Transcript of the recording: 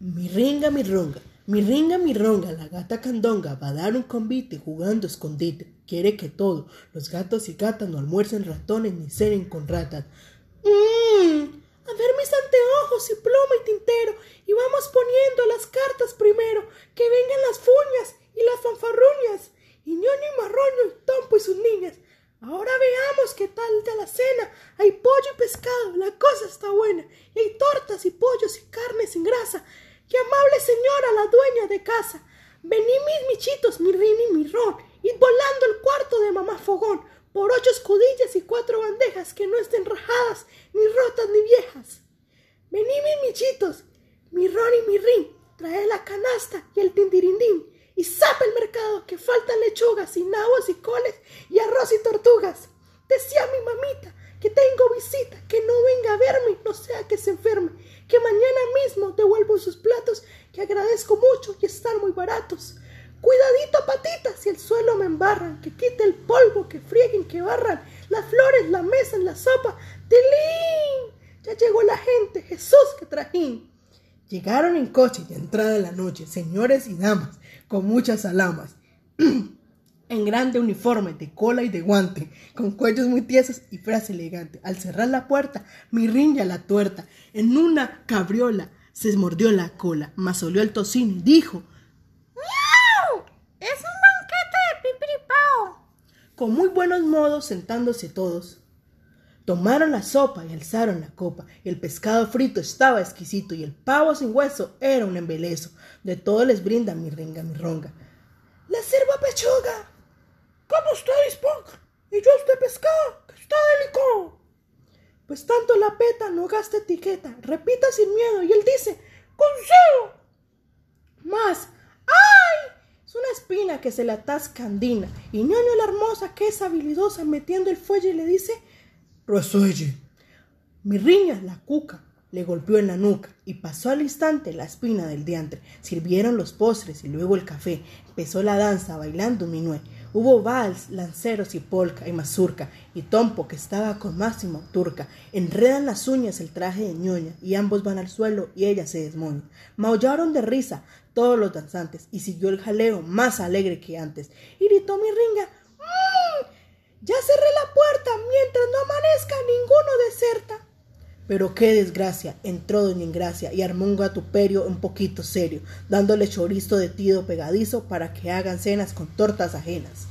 Mi ringa, mi ronga, mi ringa, mi ronga, la gata candonga va a dar un convite jugando escondite. Quiere que todos los gatos y gatas no almuercen ratones ni cenen con ratas. Mmm, a ver mis anteojos y pluma y tintero y vamos poniendo las cartas primero. Que vengan las fuñas y las fanfarruñas y ñoño y marroño y tompo y sus niñas. Ahora veamos qué tal de la cena. Hay pollo y pescado, la cosa está buena. Y hay tortas y pollos y carne sin grasa. ¡Qué amable señora, la dueña de casa! Vení mis michitos, mi rin y mi ron, id volando el cuarto de mamá Fogón, por ocho escudillas y cuatro bandejas que no estén rajadas, ni rotas ni viejas. Vení mis michitos, mi ron y mi rin, trae la canasta y el tindirindín, y zapa el mercado que faltan lechugas y nabos y coles y arroz y tortugas. Decía mi mamita que tengo visita, que no venga a verme, no sea que se enferme, que mañana mismo devuelvo sus platos, que agradezco mucho y están muy baratos. Cuidadito, patitas, si el suelo me embarran, que quite el polvo, que frieguen, que barran, las flores, la mesa, la sopa. ¡Tilín! Ya llegó la gente, Jesús, que trajín. Llegaron en coche y entrada de la noche, señores y damas, con muchas alamas. en grande uniforme de cola y de guante, con cuellos muy tiesos y frase elegante. Al cerrar la puerta, mi riña la tuerta, en una cabriola se mordió la cola, mas olió el tocino y dijo ¡Miau! ¡Es un banquete de pipiripao! Con muy buenos modos, sentándose todos, tomaron la sopa y alzaron la copa, el pescado frito estaba exquisito, y el pavo sin hueso era un embelezo. De todo les brinda mi ringa, mi ronga. La sirva pechuga, como usted disponga, y yo este pescado, que está delicado. Pues tanto la peta no gasta etiqueta, repita sin miedo, y él dice, ¡Consejo! Más, ¡ay! Es una espina que se le atasca andina, y ñoño la hermosa que es habilidosa metiendo el fuelle le dice, Resuelle. Mi riña, la cuca, le golpeó en la nuca y pasó al instante la espina del diantre. Sirvieron los postres y luego el café. Empezó la danza bailando minué. Hubo vals, lanceros y polka y mazurca, y Tompo, que estaba con Máximo Turca, enredan las uñas el traje de ñoña, y ambos van al suelo y ella se desmoña. Maullaron de risa todos los danzantes, y siguió el jaleo más alegre que antes. Y gritó mi ringa, mmm, ya cerré la puerta, mientras no amanezca ninguno deserta. Pero qué desgracia, entró doña Ingracia y armó un gatuperio un poquito serio, dándole chorizo de tido pegadizo para que hagan cenas con tortas ajenas.